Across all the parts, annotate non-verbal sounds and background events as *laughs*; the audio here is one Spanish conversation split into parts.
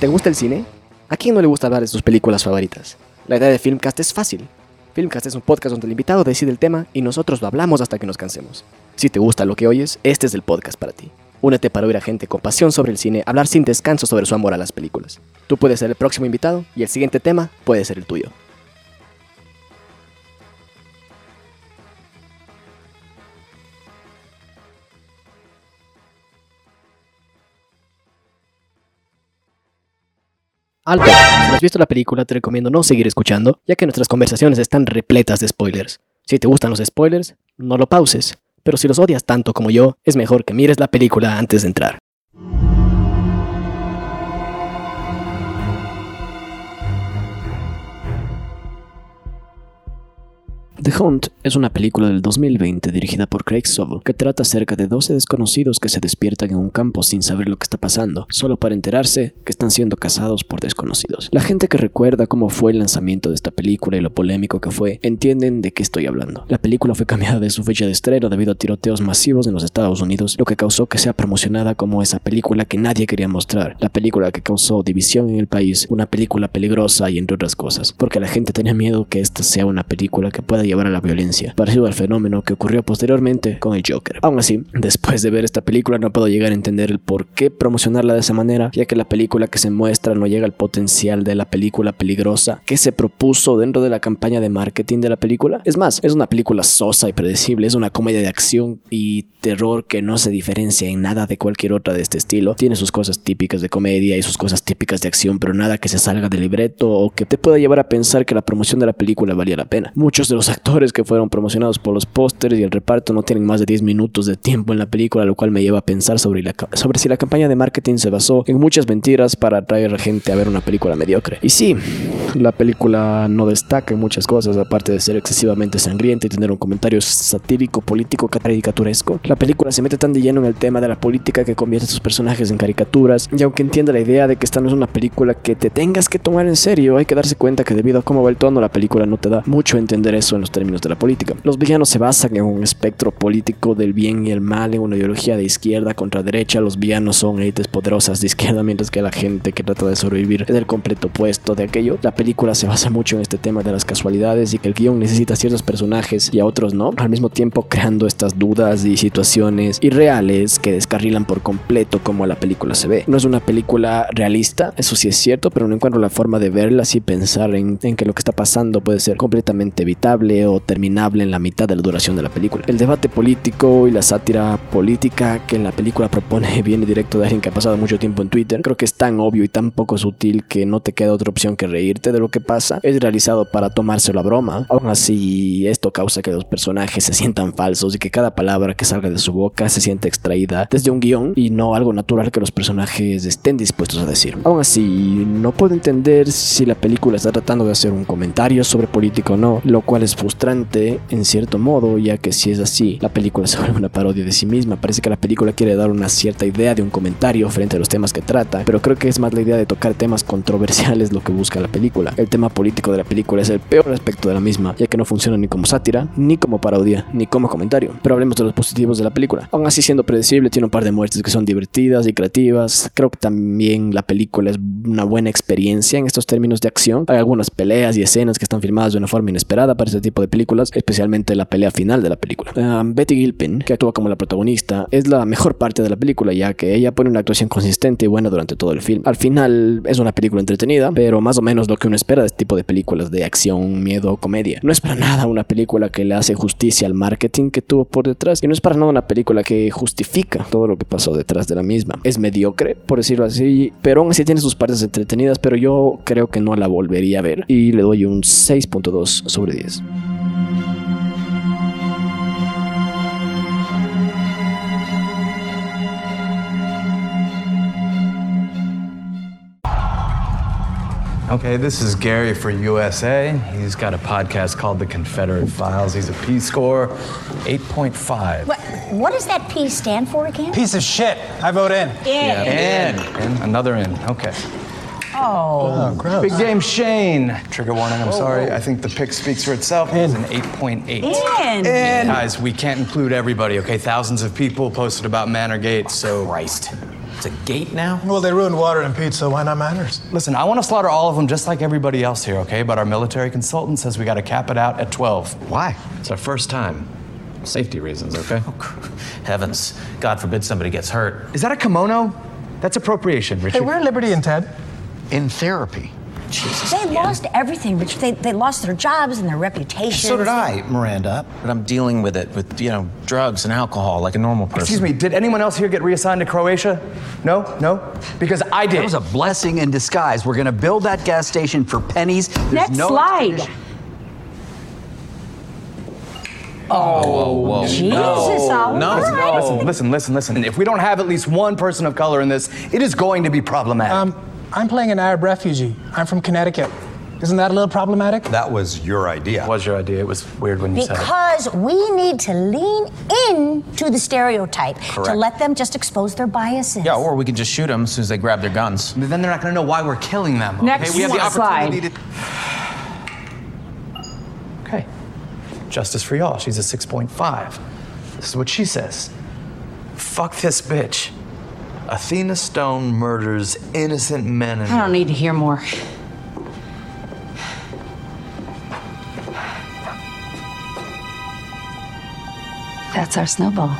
¿Te gusta el cine? ¿A quién no le gusta hablar de sus películas favoritas? La idea de Filmcast es fácil. Filmcast es un podcast donde el invitado decide el tema y nosotros lo hablamos hasta que nos cansemos. Si te gusta lo que oyes, este es el podcast para ti. Únete para oír a gente con pasión sobre el cine hablar sin descanso sobre su amor a las películas. Tú puedes ser el próximo invitado y el siguiente tema puede ser el tuyo. Alto, si no has visto la película te recomiendo no seguir escuchando, ya que nuestras conversaciones están repletas de spoilers. Si te gustan los spoilers, no lo pauses, pero si los odias tanto como yo, es mejor que mires la película antes de entrar. The Hunt es una película del 2020 dirigida por Craig Sobel que trata acerca de 12 desconocidos que se despiertan en un campo sin saber lo que está pasando, solo para enterarse que están siendo cazados por desconocidos. La gente que recuerda cómo fue el lanzamiento de esta película y lo polémico que fue, entienden de qué estoy hablando. La película fue cambiada de su fecha de estreno debido a tiroteos masivos en los Estados Unidos, lo que causó que sea promocionada como esa película que nadie quería mostrar, la película que causó división en el país, una película peligrosa y entre otras cosas, porque la gente tenía miedo que esta sea una película que pueda llevar a la violencia, parecido al fenómeno que ocurrió posteriormente con el Joker. Aún así, después de ver esta película no puedo llegar a entender el por qué promocionarla de esa manera, ya que la película que se muestra no llega al potencial de la película peligrosa que se propuso dentro de la campaña de marketing de la película. Es más, es una película sosa y predecible, es una comedia de acción y terror que no se diferencia en nada de cualquier otra de este estilo. Tiene sus cosas típicas de comedia y sus cosas típicas de acción, pero nada que se salga del libreto o que te pueda llevar a pensar que la promoción de la película valía la pena. Muchos de los actores que fueron promocionados por los pósters y el reparto no tienen más de 10 minutos de tiempo en la película, lo cual me lleva a pensar sobre, la, sobre si la campaña de marketing se basó en muchas mentiras para atraer a gente a ver una película mediocre. Y sí, la película no destaca en muchas cosas, aparte de ser excesivamente sangrienta y tener un comentario satírico, político, caricaturesco. La película se mete tan de lleno en el tema de la política que convierte a sus personajes en caricaturas, y aunque entienda la idea de que esta no es una película que te tengas que tomar en serio, hay que darse cuenta que debido a cómo va el tono, la película no te da mucho entender eso en los términos de la política. Los villanos se basan en un espectro político del bien y el mal, en una ideología de izquierda contra derecha. Los villanos son élites poderosas de izquierda, mientras que la gente que trata de sobrevivir es el completo opuesto de aquello. La película se basa mucho en este tema de las casualidades y que el guion necesita ciertos personajes y a otros no, al mismo tiempo creando estas dudas y situaciones irreales que descarrilan por completo como la película se ve. No es una película realista, eso sí es cierto, pero no encuentro la forma de verla y pensar en, en que lo que está pasando puede ser completamente evitable o terminable en la mitad de la duración de la película. El debate político y la sátira política que la película propone *laughs* viene directo de alguien que ha pasado mucho tiempo en Twitter. Creo que es tan obvio y tan poco sutil que no te queda otra opción que reírte de lo que pasa. Es realizado para tomárselo a broma. Aún así, esto causa que los personajes se sientan falsos y que cada palabra que salga de su boca se sienta extraída desde un guion y no algo natural que los personajes estén dispuestos a decir. Aún así, no puedo entender si la película está tratando de hacer un comentario sobre política o no, lo cual es en cierto modo, ya que si es así, la película se *laughs* vuelve una parodia de sí misma. Parece que la película quiere dar una cierta idea de un comentario frente a los temas que trata, pero creo que es más la idea de tocar temas controversiales lo que busca la película. El tema político de la película es el peor aspecto de la misma, ya que no funciona ni como sátira, ni como parodia, ni como comentario. Pero hablemos de los positivos de la película. Aún así, siendo predecible, tiene un par de muertes que son divertidas y creativas. Creo que también la película es una buena experiencia en estos términos de acción. Hay algunas peleas y escenas que están filmadas de una forma inesperada para este tipo de películas, especialmente la pelea final de la película. Um, Betty Gilpin, que actúa como la protagonista, es la mejor parte de la película, ya que ella pone una actuación consistente y buena durante todo el film. Al final es una película entretenida, pero más o menos lo que uno espera de este tipo de películas de acción, miedo o comedia. No es para nada una película que le hace justicia al marketing que tuvo por detrás, y no es para nada una película que justifica todo lo que pasó detrás de la misma. Es mediocre, por decirlo así, pero aún así tiene sus partes entretenidas, pero yo creo que no la volvería a ver, y le doy un 6.2 sobre 10. Okay, this is Gary for USA. He's got a podcast called The Confederate Files. He's a P score 8.5. What, what does that P stand for again? Piece of shit. I vote in. In. In. Another in. Okay. Oh. oh. gross. Big game Shane. Trigger warning, I'm sorry. Oh. I think the pick speaks for itself. It's an 8.8. In. Guys, we can't include everybody, okay? Thousands of people posted about Manor Gate, so. Christ. It's a gate now? Well, they ruined water and pizza. Why not manners? Listen, I want to slaughter all of them just like everybody else here, okay? But our military consultant says we got to cap it out at 12. Why? It's our first time. Safety reasons, okay? Oh, heavens. God forbid somebody gets hurt. Is that a kimono? That's appropriation, Richie. Hey, we're Liberty and Ted. In therapy. Jesus. They lost everything, Rich. They, they lost their jobs and their reputations. So did I, Miranda. But I'm dealing with it with, you know, drugs and alcohol like a normal person. Excuse me, did anyone else here get reassigned to Croatia? No? No? Because I did. That was a blessing in disguise. We're going to build that gas station for pennies. There's Next no slide. expedition- Jesus, Oliver. No. Listen, listen, listen, listen. If we don't have at least one person of color in this, it is going to be problematic. Um, I'm playing an Arab refugee. I'm from Connecticut. Isn't that a little problematic? That was your idea. was your idea? It was weird when you said it. Because we need to lean in to the stereotype to let them just expose their biases. Yeah, or we can just shoot them as soon as they grab their guns. Then they're not going to know why we're killing them. Okay? Next we have the slide. to. Okay. Justice for y'all. She's a 6.5. This is what she says. Fuck this bitch. Athena Stone murders innocent men and I don't need to hear more. That's our snowball.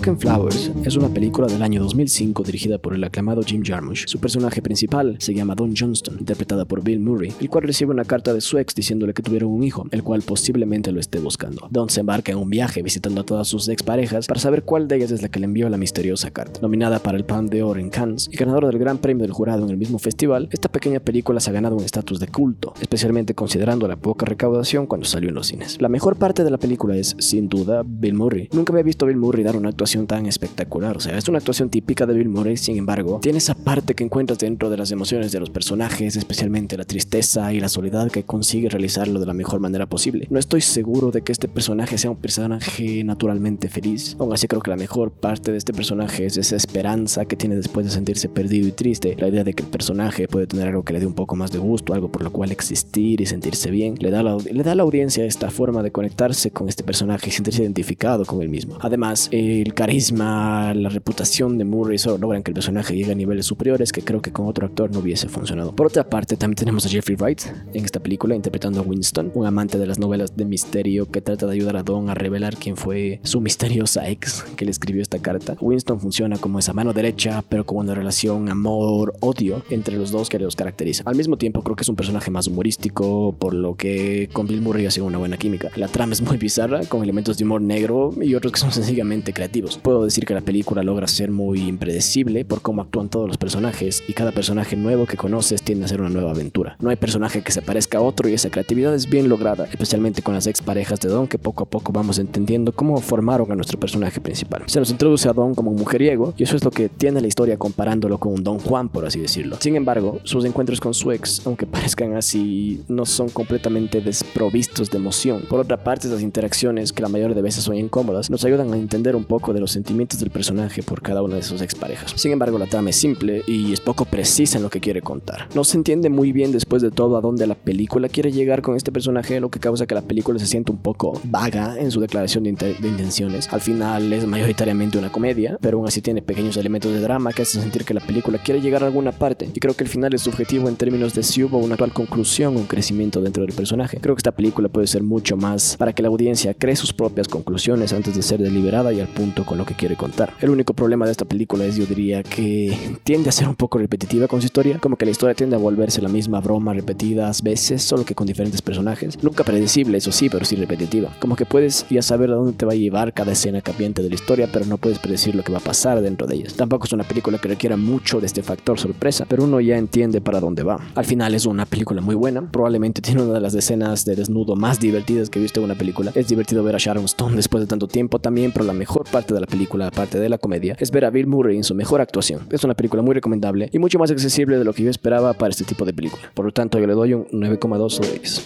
Broken Flowers es una película del año 2005 dirigida por el aclamado Jim Jarmusch. Su personaje principal se llama Don Johnston, interpretada por Bill Murray, el cual recibe una carta de su ex diciéndole que tuvieron un hijo, el cual posiblemente lo esté buscando. Don se embarca en un viaje visitando a todas sus exparejas para saber cuál de ellas es la que le envió la misteriosa carta. Nominada para el Pan de Oro en Cannes y ganadora del Gran Premio del Jurado en el mismo festival, esta pequeña película se ha ganado un estatus de culto, especialmente considerando la poca recaudación cuando salió en los cines. La mejor parte de la película es, sin duda, Bill Murray. Nunca había visto a Bill Murray dar una actuación tan espectacular. O sea, es una actuación típica de Bill Murray, sin embargo, tiene esa parte que encuentras dentro de las emociones de los personajes, especialmente la tristeza y la soledad que consigue realizarlo de la mejor manera posible. No estoy seguro de que este personaje sea un personaje naturalmente feliz. Aún así creo que la mejor parte de este personaje es esa esperanza que tiene después de sentirse perdido y triste. La idea de que el personaje puede tener algo que le dé un poco más de gusto, algo por lo cual existir y sentirse bien. Le da, la, le da a la audiencia esta forma de conectarse con este personaje y sentirse identificado con él mismo. Además, el carisma, la reputación de Murray solo logran que el personaje llegue a niveles superiores que creo que con otro actor no hubiese funcionado. Por otra parte, también tenemos a Jeffrey Wright en esta película interpretando a Winston, un amante de las novelas de misterio que trata de ayudar a Don a revelar quién fue su misteriosa ex que le escribió esta carta. Winston funciona como esa mano derecha, pero con una relación amor-odio entre los dos que los caracteriza. Al mismo tiempo, creo que es un personaje más humorístico, por lo que con Bill Murray ha sido una buena química. La trama es muy bizarra, con elementos de humor negro y otros que son sencillamente creativos. Puedo decir que la película logra ser muy impredecible por cómo actúan todos los personajes y cada personaje nuevo que conoces tiende a ser una nueva aventura. No hay personaje que se parezca a otro y esa creatividad es bien lograda, especialmente con las ex parejas de Don que poco a poco vamos entendiendo cómo formaron a nuestro personaje principal. Se nos introduce a Don como un mujeriego y eso es lo que tiene la historia comparándolo con un Don Juan, por así decirlo. Sin embargo, sus encuentros con su ex, aunque parezcan así, no son completamente desprovistos de emoción. Por otra parte, esas interacciones, que la mayoría de veces son incómodas, nos ayudan a entender un poco de los sentimientos del personaje por cada una de sus exparejas. Sin embargo, la trama es simple y es poco precisa en lo que quiere contar. No se entiende muy bien después de todo a dónde la película quiere llegar con este personaje, lo que causa que la película se sienta un poco vaga en su declaración de, de intenciones. Al final es mayoritariamente una comedia, pero aún así tiene pequeños elementos de drama que hacen sentir que la película quiere llegar a alguna parte. Y creo que el final es subjetivo en términos de si hubo una actual conclusión o un crecimiento dentro del personaje. Creo que esta película puede ser mucho más para que la audiencia cree sus propias conclusiones antes de ser deliberada y al punto con lo que quiere contar. El único problema de esta película es, yo diría, que tiende a ser un poco repetitiva con su historia, como que la historia tiende a volverse la misma broma repetidas veces, solo que con diferentes personajes. Nunca predecible, eso sí, pero sí repetitiva. Como que puedes ya saber a dónde te va a llevar cada escena cambiante de la historia, pero no puedes predecir lo que va a pasar dentro de ellas. Tampoco es una película que requiera mucho de este factor sorpresa, pero uno ya entiende para dónde va. Al final es una película muy buena, probablemente tiene una de las escenas de desnudo más divertidas que he visto en una película. Es divertido ver a Sharon Stone después de tanto tiempo también, pero la mejor parte de la película, aparte de la comedia, es ver a Bill Murray en su mejor actuación. Es una película muy recomendable y mucho más accesible de lo que yo esperaba para este tipo de película. Por lo tanto, yo le doy un 9,2 sobre 10.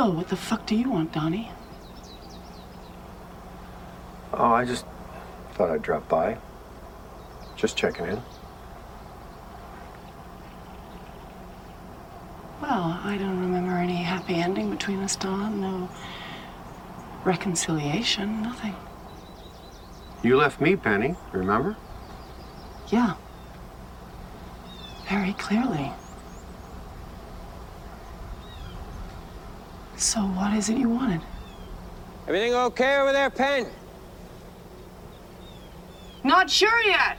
So, what the fuck do you want, Donnie? Oh, I just thought I'd drop by. Just checking in. Well, I don't remember any happy ending between us, Don. No reconciliation, nothing. You left me, Penny, remember? Yeah. Very clearly. So, what is it you wanted? Everything okay over there, Pen? Not sure yet.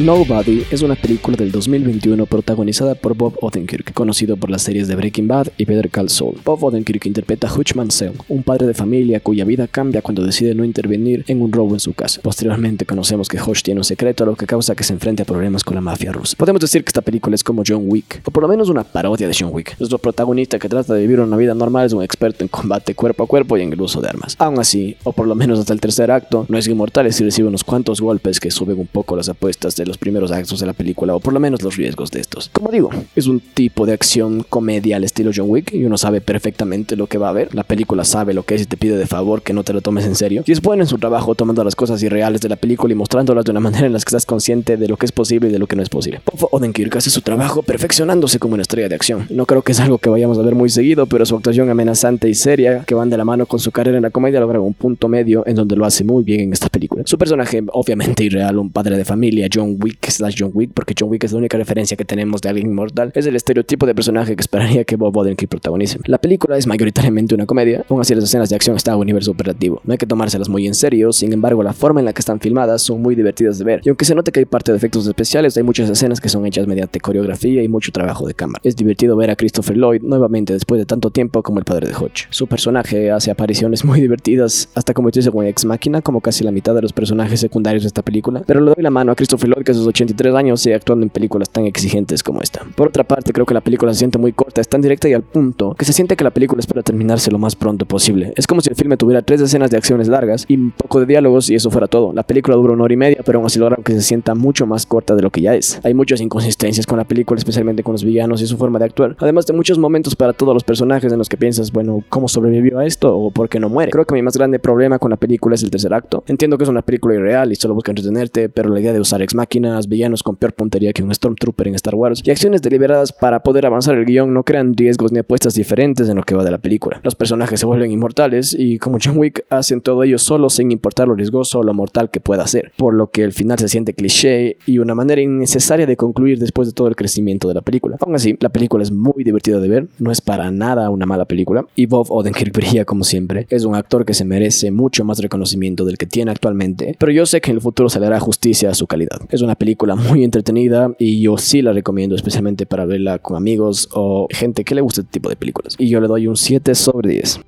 Nobody es una película del 2021 protagonizada por Bob Odenkirk, conocido por las series de Breaking Bad y Better Call Saul. Bob Odenkirk interpreta a Hutch Mansell, un padre de familia cuya vida cambia cuando decide no intervenir en un robo en su casa. Posteriormente conocemos que Hutch tiene un secreto, lo que causa que se enfrente a problemas con la mafia rusa. Podemos decir que esta película es como John Wick, o por lo menos una parodia de John Wick. Nuestro protagonista que trata de vivir una vida normal es un experto en combate cuerpo a cuerpo y en el uso de armas. Aún así, o por lo menos hasta el tercer acto, no es inmortal y recibe unos cuantos golpes que suben un poco las apuestas de los primeros actos de la película, o por lo menos los riesgos de estos. Como digo, es un tipo de acción comedia al estilo John Wick y uno sabe perfectamente lo que va a ver. La película sabe lo que es y te pide de favor que no te lo tomes en serio. Y es bueno en su trabajo tomando las cosas irreales de la película y mostrándolas de una manera en la que estás consciente de lo que es posible y de lo que no es posible. Bob Odenkirk hace su trabajo perfeccionándose como una estrella de acción. No creo que es algo que vayamos a ver muy seguido, pero su actuación amenazante y seria, que van de la mano con su carrera en la comedia, logra un punto medio en donde lo hace muy bien en esta película. Su personaje, obviamente irreal, un padre de familia, John Wick slash John Wick, porque John Wick es la única referencia que tenemos de alguien inmortal, es el estereotipo de personaje que esperaría que Bob Odenkirk protagonice. La película es mayoritariamente una comedia, aún así las escenas de acción están a un nivel superlativo. No hay que tomárselas muy en serio, sin embargo la forma en la que están filmadas son muy divertidas de ver, y aunque se note que hay parte de efectos especiales, hay muchas escenas que son hechas mediante coreografía y mucho trabajo de cámara. Es divertido ver a Christopher Lloyd nuevamente después de tanto tiempo como el padre de Hodge. Su personaje hace apariciones muy divertidas hasta convertirse en ex máquina como casi la mitad de los personajes secundarios de esta película, pero le doy la mano a Christopher Lloyd que a sus 83 años sigue actuando en películas tan exigentes como esta. Por otra parte, creo que la película se siente muy corta, es tan directa y al punto que se siente que la película espera terminarse lo más pronto posible. Es como si el filme tuviera tres escenas de acciones largas y un poco de diálogos y eso fuera todo. La película dura una hora y media, pero aún así logra que se sienta mucho más corta de lo que ya es. Hay muchas inconsistencias con la película, especialmente con los villanos y su forma de actuar. Además de muchos momentos para todos los personajes en los que piensas, bueno, ¿cómo sobrevivió a esto o por qué no muere? Creo que mi más grande problema con la película es el tercer acto. Entiendo que es una película irreal y solo busca entretenerte, pero la idea de usar ex máquinas, villanos con peor puntería que un Stormtrooper en Star Wars y acciones deliberadas para poder avanzar el guion no crean riesgos ni apuestas diferentes en lo que va de la película. Los personajes se vuelven inmortales y como John Wick hacen todo ello solo sin importar lo riesgoso o lo mortal que pueda ser, por lo que el final se siente cliché y una manera innecesaria de concluir después de todo el crecimiento de la película. Aún así, la película es muy divertida de ver, no es para nada una mala película y Bob Odenkirk *laughs* brilla como siempre. Es un actor que se merece mucho más reconocimiento del que tiene actualmente, pero yo sé que en el futuro se le hará justicia a su calidad. Una película muy entretenida y yo sí la recomiendo especialmente para verla con amigos o gente que le guste este tipo de películas. Y yo le doy un 7 sobre 10.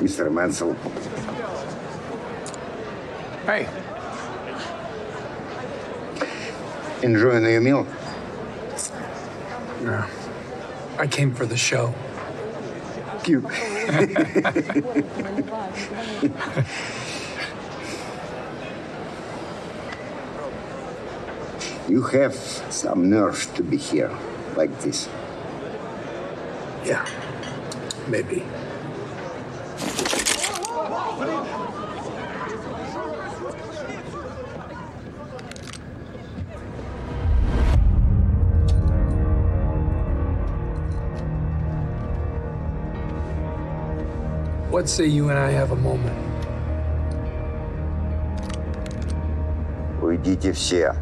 Mr. Mansell. Hey, Enjoying your meal? no. I came for the show. Cute. *laughs* you have some nerve to be here like this. Yeah, maybe. what say you and I have a moment? Уйдите все.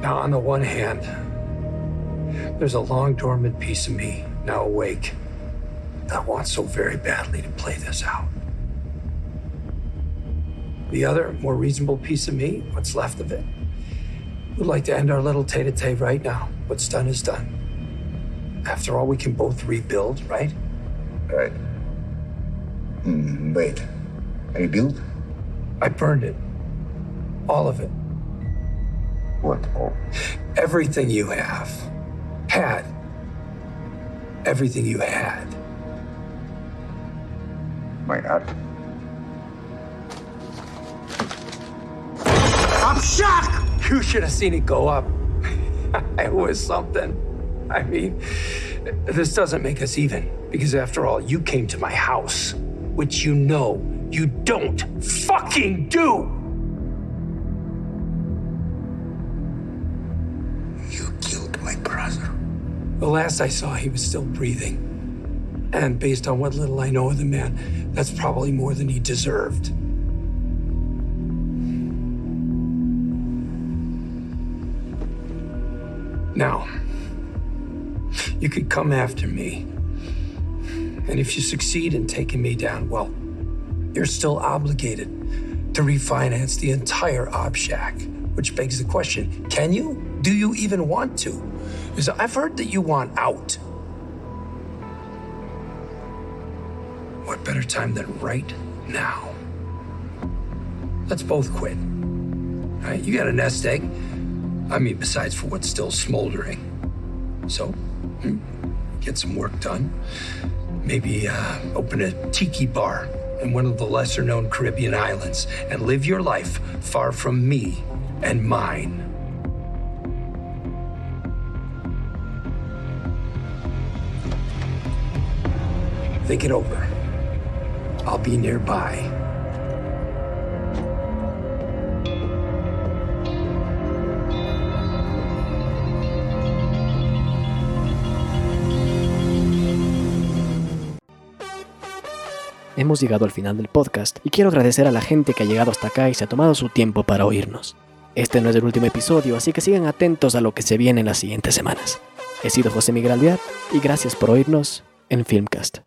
Now, on the one hand, there's a long dormant piece of me now awake that wants so very badly to play this out. The other, more reasonable piece of me, what's left of it, would like to end our little tete a tete right now. What's done is done. After all, we can both rebuild, right? Right. Hmm, wait. Rebuild? I burned it. All of it. What all? Everything you have. Had. Everything you had. My art? I'm shocked! You should have seen it go up. *laughs* it was something. I mean, this doesn't make us even, because after all, you came to my house, which you know you don't fucking do! The last I saw, he was still breathing. And based on what little I know of the man, that's probably more than he deserved. Now, you could come after me. And if you succeed in taking me down, well, you're still obligated to refinance the entire Ob Shack. Which begs the question can you? Do you even want to? Because I've heard that you want out. What better time than right now? Let's both quit. All right, you got a nest egg. I mean, besides for what's still smoldering. So, hmm, get some work done. Maybe uh, open a tiki bar in one of the lesser known Caribbean islands and live your life far from me and mine. Think it over. I'll be nearby. Hemos llegado al final del podcast y quiero agradecer a la gente que ha llegado hasta acá y se ha tomado su tiempo para oírnos. Este no es el último episodio, así que sigan atentos a lo que se viene en las siguientes semanas. He sido José Miguel Alvear y gracias por oírnos en Filmcast.